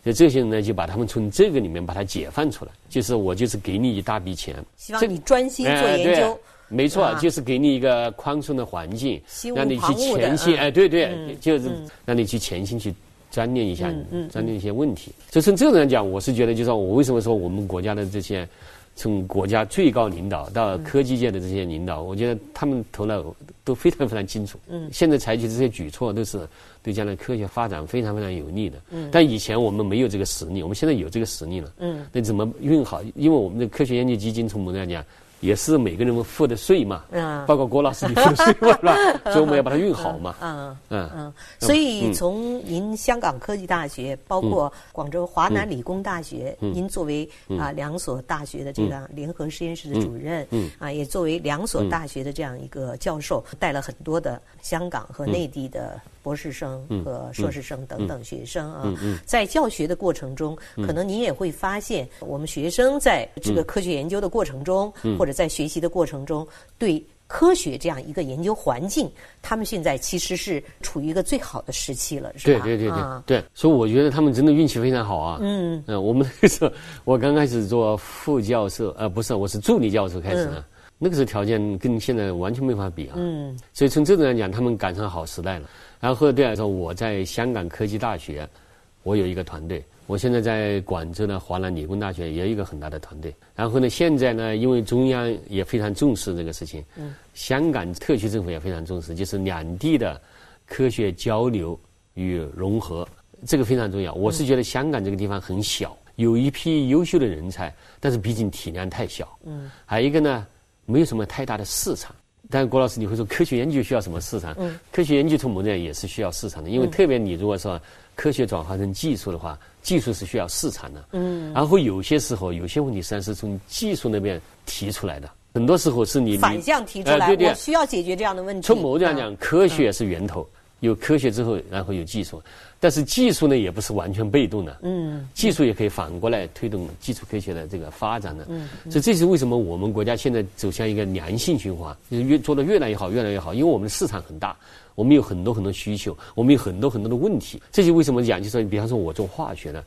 所以这些人呢，就把他们从这个里面把它解放出来，就是我就是给你一大笔钱，这希望你专心做哎研究对。没错，啊就是给你一个宽松的环境让你去潜心，嗯哎，对对，嗯就是让你去潜心去钻研一下钻研一些问题。就从这种来讲，我是觉得，就是说我为什么说我们国家的这些。从国家最高领导到科技界的这些领导，我觉得他们头脑都非常非常清楚。嗯，现在采取这些举措都是对将来科学发展非常非常有利的。嗯，但以前我们没有这个实力，我们现在有这个实力了。嗯，那怎么运好？因为我们的科学研究基金从某种来讲，也是每个人付的税嘛，嗯，包括郭老师你付的税嘛，是吧？所以我们要把它运好嘛，嗯嗯嗯。所以从您香港科技大学，包括广州华南理工大学，您作为啊两所大学的这个联合实验室的主任，嗯。啊，也作为两所大学的这样一个教授，带了很多的香港和内地的。博士生和硕士生等等学生啊，在教学的过程中，可能您也会发现，我们学生在这个科学研究的过程中，或者在学习的过程中，对科学这样一个研究环境，他们现在其实是处于一个最好的时期了，是吧？对对对对对，所以我觉得他们真的运气非常好啊。嗯。嗯，我们那个时候，我刚开始做副教授，呃，不是，我是助理教授开始的，那个时候条件跟现在完全没法比啊。嗯，所以从这种来讲，他们赶上好时代了。然后对来说，我在香港科技大学，我有一个团队。我现在在广州的华南理工大学也有一个很大的团队。然后呢，现在呢，因为中央也非常重视这个事情，嗯，香港特区政府也非常重视，就是两地的科学交流与融合，这个非常重要。我是觉得香港这个地方很小，有一批优秀的人才，但是毕竟体量太小，嗯，还有一个呢，没有什么太大的市场。但郭老师，你会说科学研究需要什么市场？嗯，科学研究从某种也是需要市场的，因为特别你如果说科学转化成技术的话，技术是需要市场的。嗯，然后有些时候有些问题实际上是从技术那边提出来的，很多时候是你反向提出来，我需要解决这样的问题。从某种讲，科学是源头。有科学之后，然后有技术，但是技术呢也不是完全被动的。嗯，技术也可以反过来推动基础科学的这个发展的。嗯，所以这是为什么我们国家现在走向一个良性循环，就是越做的越来越好，越来越好。因为我们的市场很大，我们有很多很多需求，我们有很多很多的问题。这就为什么讲，就说比方说我做化学的，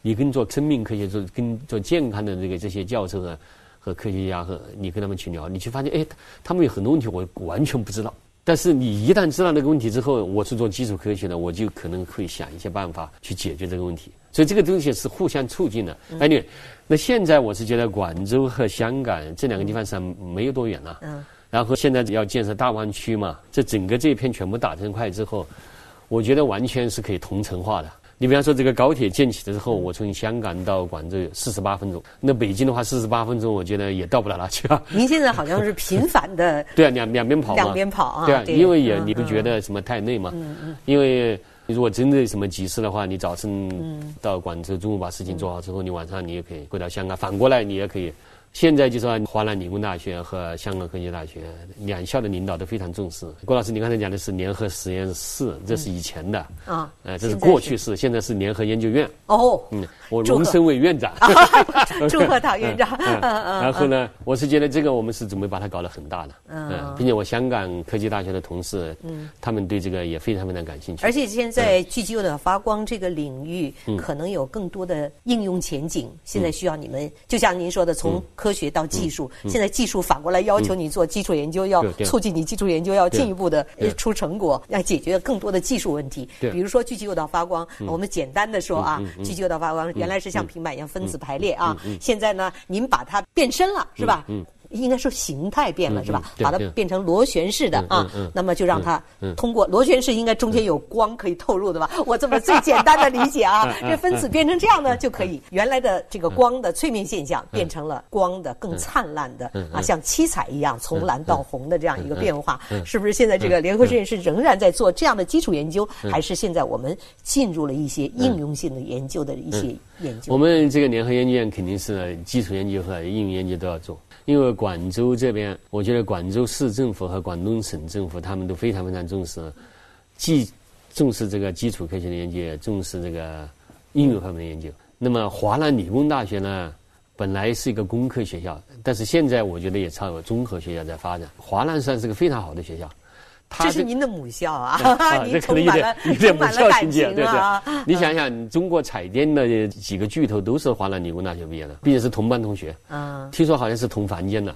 你跟做生命科学、做跟做健康的这个这些教授啊和科学家和你跟他们去聊，你去发现，哎，他们有很多问题我完全不知道。但是你一旦知道那个问题之后，我是做基础科学的，我就可能会想一些办法去解决这个问题。所以这个东西是互相促进的。哎，你那现在我是觉得广州和香港这两个地方上没有多远了。嗯。然后现在要建设大湾区嘛，这整个这一片全部打成块之后，我觉得完全是可以同城化的。你比方说，这个高铁建起的时候，我从香港到广州四十八分钟。那北京的话，四十八分钟，我觉得也到不了哪去啊。您现在好像是频繁的 对啊，两两边跑两边跑啊。对啊，因为也你不觉得什么太累嘛？嗯嗯。因为如果真的什么急事的话，你早晨到广州，中午把事情做好之后，你晚上你也可以回到香港。反过来，你也可以。现在就说华南理工大学和香港科技大学两校的领导都非常重视。郭老师，你刚才讲的是联合实验室，这是以前的啊，呃，这是过去式，现在是联合研究院。哦，嗯，我荣升为院长。祝贺唐院长。然后呢，我是觉得这个我们是准备把它搞得很大的，嗯，并且我香港科技大学的同事，嗯，他们对这个也非常非常感兴趣。而且现在聚焦的发光这个领域，可能有更多的应用前景。现在需要你们，就像您说的，从科学到技术，现在技术反过来要求你做基础研究，要促进你基础研究要进一步的出成果，要解决更多的技术问题。比如说聚集诱导发光，我们简单的说啊，聚集诱导发光原来是像平板一样分子排列啊，现在呢，您把它变身了，是吧？应该说形态变了是吧？把它变成螺旋式的啊，那么就让它通过螺旋式，应该中间有光可以透入的吧？我这么最简单的理解啊，这分子变成这样呢，就可以原来的这个光的脆面现象变成了光的更灿烂的啊，像七彩一样从蓝到红的这样一个变化，是不是？现在这个联合实验室仍然在做这样的基础研究，还是现在我们进入了一些应用性的研究的一些我们这个联合研究院肯定是基础研究和应用研究都要做。因为广州这边，我觉得广州市政府和广东省政府他们都非常非常重视，既重视这个基础科学的研究，也重视这个应用方面的研究。那么华南理工大学呢，本来是一个工科学校，但是现在我觉得也朝综合学校在发展。华南算是个非常好的学校。这是您的母校啊，您充满了充满了感情啊！你想想，中国彩电的几个巨头都是华南理工大学毕业的，并且是同班同学。嗯，听说好像是同房间的。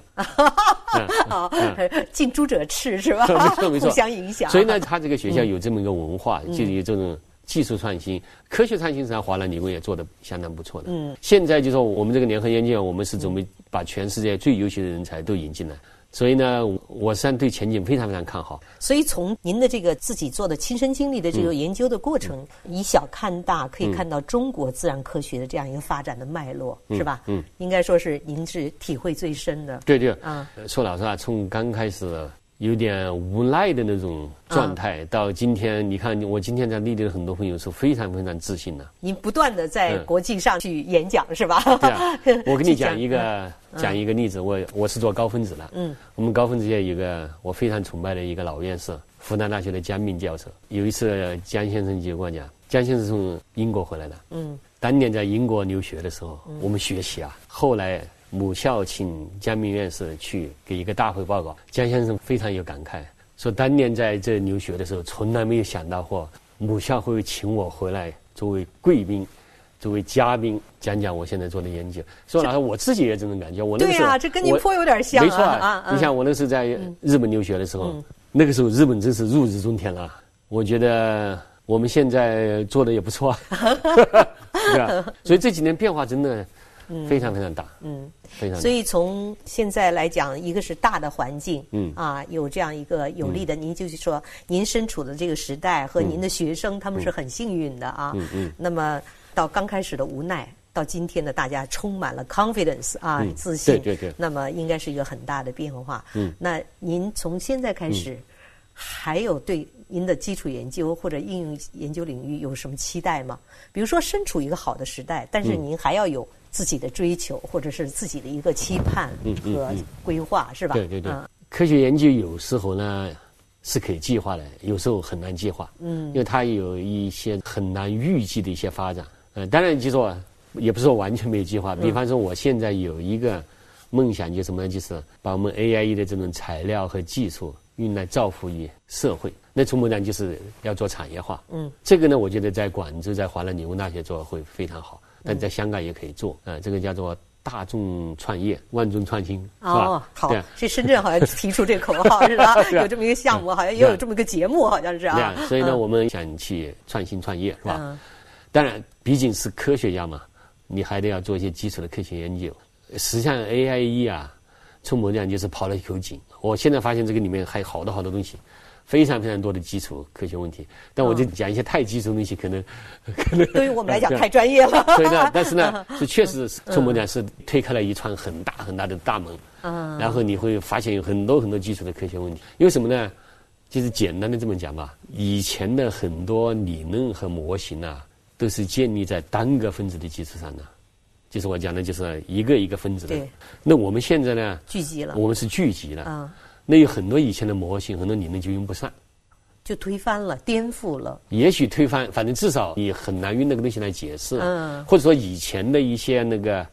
近朱者赤是吧？没错没错，互相影响。所以呢，他这个学校有这么一个文化，就有这种技术创新、科学创新上，华南理工也做的相当不错的。嗯，现在就说我们这个联合研究院，我们是准备把全世界最优秀的人才都引进来。所以呢，我实际上对前景非常非常看好。所以从您的这个自己做的亲身经历的这个研究的过程，以小看大，可以看到中国自然科学的这样一个发展的脉络，是吧？嗯，应该说是您是体会最深的。对对，啊，说老实话，从刚开始。有点无奈的那种状态，到今天，你看我今天在内地的很多朋友是非常非常自信的。您不断的在国际上去演讲是吧？对啊，我跟你讲一个讲一个例子，我我是做高分子的。嗯，我们高分子界有个我非常崇拜的一个老院士，复旦大学的江明教授。有一次江先生就跟我讲，江先生从英国回来的。嗯，当年在英国留学的时候，我们学习啊，后来。母校请江明院士去给一个大会报告，江先生非常有感慨，说当年在这留学的时候，从来没有想到过母校会请我回来作为贵宾，作为嘉宾讲讲我现在做的研究。说老实话，我自己也这种感觉。我那个时候，这跟您颇有点像。没错啊，你像我那时候在日本留学的时候，那个时候日本真是入日中天了。我觉得我们现在做的也不错啊，对吧？所以这几年变化真的。非常非常大，嗯，非常。所以从现在来讲，一个是大的环境，嗯，啊，有这样一个有利的，您就是说，您身处的这个时代和您的学生，他们是很幸运的啊。嗯嗯。那么到刚开始的无奈，到今天的大家充满了 confidence 啊，自信。对对对。那么应该是一个很大的变化。嗯。那您从现在开始，还有对您的基础研究或者应用研究领域有什么期待吗？比如说，身处一个好的时代，但是您还要有。自己的追求，或者是自己的一个期盼和规划，是吧？对对对。科学研究有时候呢是可以计划的，有时候很难计划。嗯。因为它有一些很难预计的一些发展。嗯，当然，就说也不是说完全没有计划。比方说，我现在有一个梦想，就什么呢？就是把我们 AIE 的这种材料和技术用来造福于社会。那从某讲就是要做产业化。嗯。这个呢，我觉得在广州，在华南理工大学做会非常好。但在香港也可以做，啊，这个叫做大众创业、万众创新，是吧？好，这深圳好像提出这个口号 是吧？有这么一个项目，好像也有这么一个节目，好像是啊。所以呢，我们想去创新创业，是吧？当然，毕竟是科学家嘛，你还得要做一些基础的科学研究。实际上，AIE 啊，从某讲就是跑了一口井。我现在发现这个里面还有好多好多东西。非常非常多的基础科学问题，但我就讲一些太基础的东西，可能 可能对于我们来讲太专业了。所以呢，但是呢，是确实从某讲是推开了一串很大很大的大门。嗯。然后你会发现有很多很多基础的科学问题。因为什么呢？就是简单的这么讲吧，以前的很多理论和模型啊，都是建立在单个分子的基础上的，就是我讲的就是一个一个分子的。对。那我们现在呢？聚集了。我们是聚集了。啊。那有很多以前的模型，很多理论就用不上，就推翻了，颠覆了。也许推翻，反正至少你很难用那个东西来解释。嗯。或者说以前的一些那个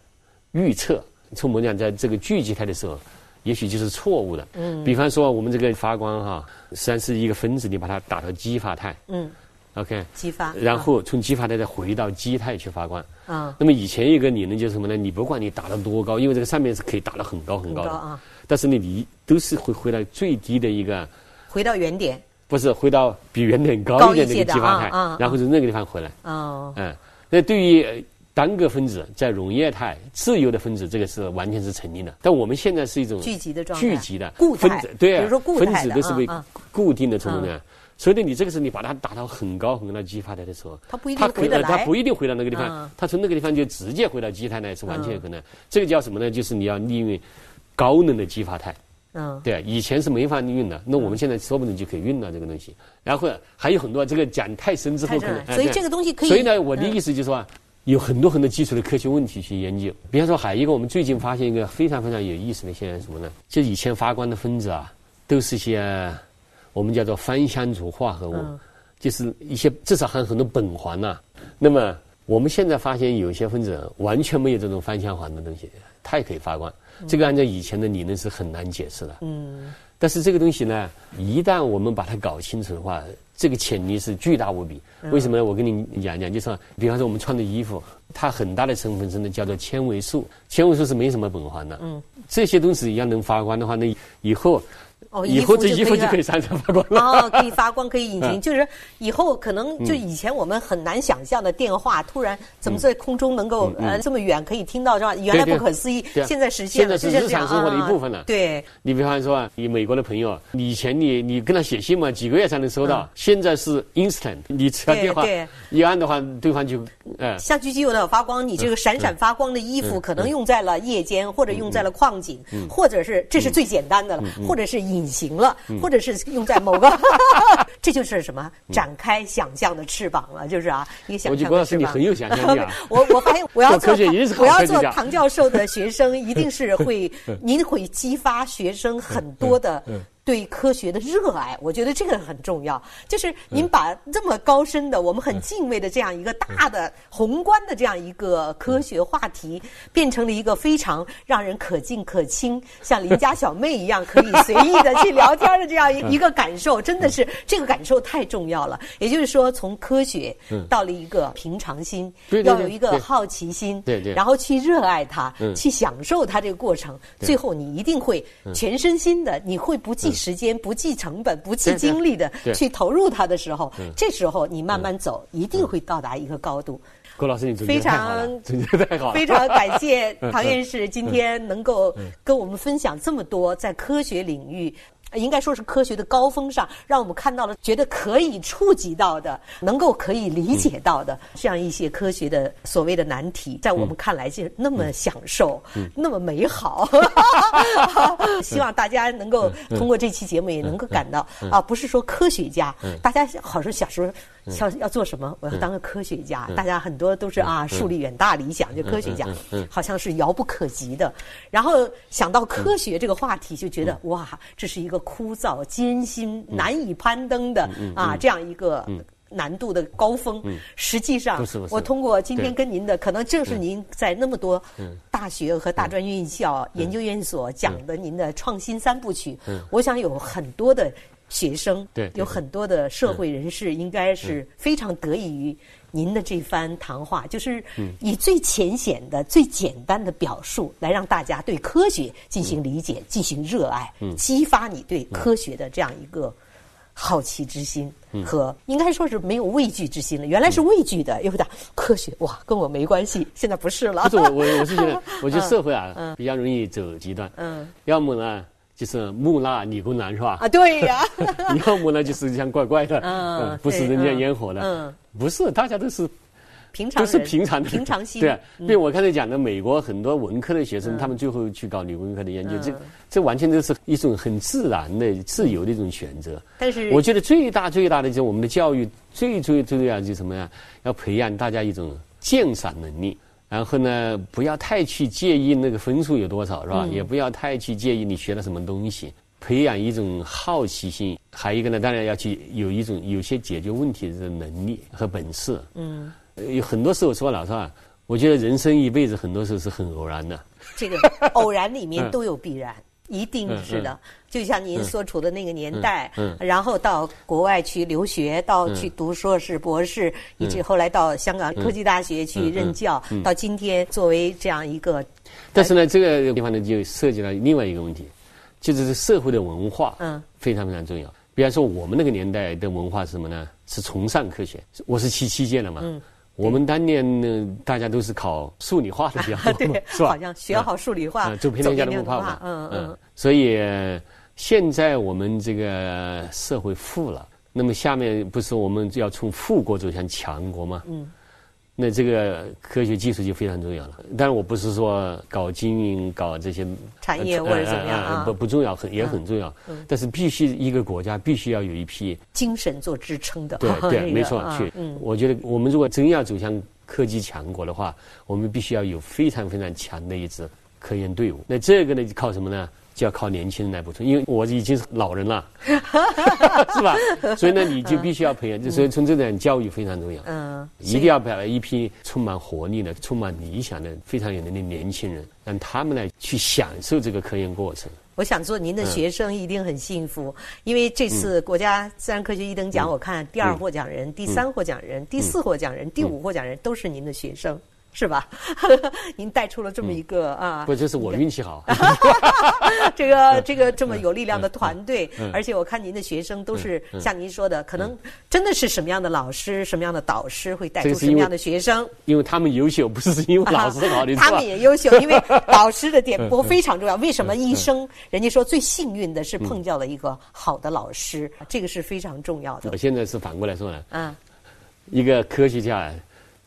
预测，从我们讲在这个聚集态的时候，也许就是错误的。嗯。比方说我们这个发光哈，实际上是一个分子，你把它打到激发态。嗯。OK。激发。然后从激发态再回到基态去发光。啊。那么以前一个理论就是什么呢？你不管你打到多高，因为这个上面是可以打到很高很高的。啊。但是呢，你都是会回到最低的一个，回到原点，不是回到比原点高一点的一个激发态，然后从那个地方回来。哦，嗯，那对于单个分子在溶液态自由的分子，这个是完全是成立的。但我们现在是一种聚集的状态，聚集的固分子，对啊，比如说固分子都是被固定的成分的。所以呢，你这个时候你把它打到很高很高的激发态的时候，它不一定回得来，它不一定回到那个地方，它从那个地方就直接回到基态呢，是完全有可能。这个叫什么呢？就是你要利用高能的激发态。嗯，对，以前是没法运的，那我们现在说不定就可以运了这个东西。然后还有很多，这个讲太深之后可能，所以这个东西可以。所以呢，我的意思就是说，有很多很多基础的科学问题去研究。比方说，还有一个，我们最近发现一个非常非常有意思的现象，什么呢？就以前发光的分子啊，都是些我们叫做芳香族化合物，就是一些至少含很多苯环呐。那么我们现在发现有些分子完全没有这种芳香环的东西，它也可以发光。这个按照以前的理论是很难解释的。嗯。但是这个东西呢，一旦我们把它搞清楚的话，这个潜力是巨大无比。为什么呢？我跟你讲讲，就是说，比方说我们穿的衣服，它很大的成分真的叫做纤维素，纤维素是没什么苯环的。嗯。这些东西要能发光的话，那以后哦，以后这衣服就可以闪闪发光了。哦，可以发光，可以隐形，就是以后可能就以前我们很难想象的电话，突然怎么在空中能够呃这么远可以听到，是吧？原来不可思议，现在实现了，现在是日常生活的一部分了。对，你比方说啊，你美国的朋友，以前你你跟他写信嘛，几个月才能收到，现在是 instant，你只要电话一按的话，对方就呃。像狙击有的发光，你这个闪闪发光的衣服可能用在了夜间，或者用在了矿井，或者是这是最简单的了，或者是隐形了，或者是用在某个，这就是什么展开想象的翅膀了，就是啊，一个想象的翅膀。你很有想象力啊！我我发现我要做我要做唐教授的学生，一定是会 您会激发学生很多的。对科学的热爱，我觉得这个很重要。就是您把这么高深的、我们很敬畏的这样一个大的宏观的这样一个科学话题，变成了一个非常让人可敬可亲，像邻家小妹一样可以随意的去聊天的这样一一个感受，真的是这个感受太重要了。也就是说，从科学到了一个平常心，要有一个好奇心，对对，然后去热爱它，去享受它这个过程，最后你一定会全身心的，你会不计。时间不计成本、不计精力的去投入它的时候，这时候你慢慢走，一定会到达一个高度。郭老师，你非常 太好，非常感谢 唐院士今天能够跟我们分享这么多在科学领域。应该说是科学的高峰上，让我们看到了觉得可以触及到的、能够可以理解到的这样一些科学的所谓的难题，在我们看来就那么享受、那么美好。希望大家能够通过这期节目也能够感到啊，不是说科学家，大家好像小时候。要要做什么？我要当个科学家。大家很多都是啊，树立远大理想，就科学家，好像是遥不可及的。然后想到科学这个话题，就觉得哇，这是一个枯燥、艰辛、难以攀登的啊，这样一个难度的高峰。实际上，我通过今天跟您的，可能正是您在那么多大学和大专院校、研究院所讲的您的创新三部曲，我想有很多的。学生对有很多的社会人士，应该是非常得益于您的这番谈话，就是以最浅显的、最简单的表述来让大家对科学进行理解、进行热爱，激发你对科学的这样一个好奇之心和应该说是没有畏惧之心了。原来是畏惧的，有点科学哇，跟我没关系，现在不是了。不是我，我我是觉得，我觉得社会啊比较容易走极端，嗯，要么呢。就是木讷理工男是吧？啊，对呀。要么呢，就是像怪怪的，嗯，不食人间烟火的，嗯，不是，大家都是平常，都是平常的，平常心。对，因为我刚才讲的，美国很多文科的学生，他们最后去搞理工科的研究，这这完全都是一种很自然的、自由的一种选择。但是，我觉得最大最大的就是我们的教育最最最重要就是什么呀？要培养大家一种鉴赏能力。然后呢，不要太去介意那个分数有多少，是吧？也不要太去介意你学了什么东西，培养一种好奇心。还有一个呢，当然要去有一种有些解决问题的能力和本事。嗯，有很多时候说老实话，我觉得人生一辈子很多时候是很偶然的。这个偶然里面都有必然。一定是的，就像您所处的那个年代，然后到国外去留学，到去读硕士、博士，以及后来到香港科技大学去任教，到今天作为这样一个。但是呢，这个地方呢，就涉及到另外一个问题，就是社会的文化，嗯，非常非常重要。比方说，我们那个年代的文化是什么呢？是崇尚科学。我是七七届的嘛。我们当年呢，大家都是考数理化的比较多，是吧？好像学好数理化，走平天下的不怕嘛。嗯嗯。所以现在我们这个社会富了，那么下面不是我们要从富国走向强国吗？嗯。那这个科学技术就非常重要了。当然，我不是说搞经营、搞这些产业或者怎么样啊，不不重要，很也很重要。但是必须一个国家必须要有一批精神做支撑的。对对，没错。去，我觉得我们如果真要走向科技强国的话，我们必须要有非常非常强的一支科研队伍。那这个呢，靠什么呢？就要靠年轻人来补充，因为我已经是老人了，是吧？所以呢，你就必须要培养，就所以从这点教育非常重要。嗯，一定要培养一批充满活力的、充满理想的、非常有能力的年轻人，让他们来去享受这个科研过程。我想做您的学生一定很幸福，因为这次国家自然科学一等奖，我看第二获奖人、第三获奖人、第四获奖人、第五获奖人都是您的学生。是吧？您带出了这么一个啊，不，就是我运气好。这个这个这么有力量的团队，而且我看您的学生都是像您说的，可能真的是什么样的老师、什么样的导师会带出什么样的学生？因为他们优秀，不是因为老师好。他们也优秀，因为导师的点拨非常重要。为什么一生人家说最幸运的是碰到了一个好的老师？这个是非常重要的。我现在是反过来说呢，嗯，一个科学家。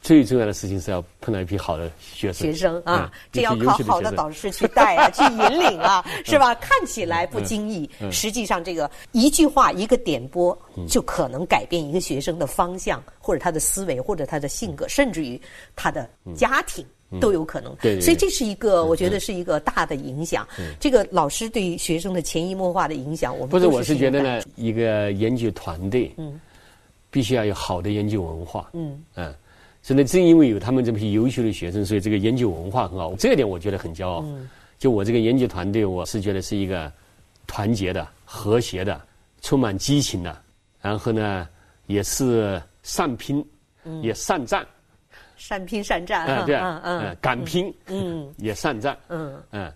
最重要的事情是要碰到一批好的学生，学生啊，这要靠好的导师去带啊，去引领啊，是吧？看起来不经意，实际上这个一句话、一个点拨，就可能改变一个学生的方向，或者他的思维，或者他的性格，甚至于他的家庭都有可能。对，所以这是一个，我觉得是一个大的影响。这个老师对学生的潜移默化的影响，我们不是，我是觉得呢，一个研究团队，嗯，必须要有好的研究文化，嗯。嗯。所以呢，正因为有他们这批优秀的学生，所以这个研究文化很好。这一点我觉得很骄傲。就我这个研究团队，我是觉得是一个团结的、和谐的、充满激情的，然后呢，也是善拼，也善战。善拼善战啊，对，嗯嗯，敢拼，嗯，也善战，嗯嗯。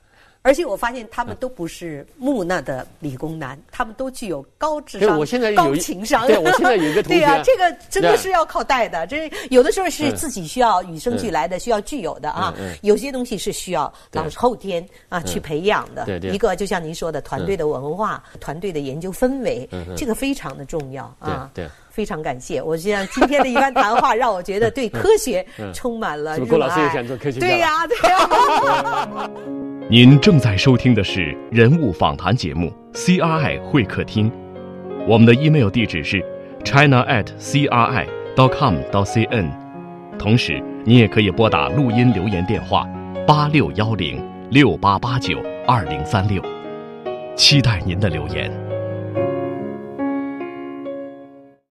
而且我发现他们都不是木讷的理工男，他们都具有高智商、高情商。对，我现在有一个 同学。对呀，这个真的是要靠带的。这有的时候是自己需要与生俱来的，需要具有的啊。有些东西是需要老后天啊去培养的。对对。一个就像您说的，团队的文化、团队的研究氛围，这个非常的重要啊。对。非常感谢，我觉得今天的一番谈话让我觉得对科学 充满了热爱。郭老师也想做科学家。对呀，对呀。您正在收听的是人物访谈节目《CRI 会客厅》，我们的 email 地址是 china at cri dot com dot cn，同时你也可以拨打录音留言电话八六幺零六八八九二零三六，期待您的留言。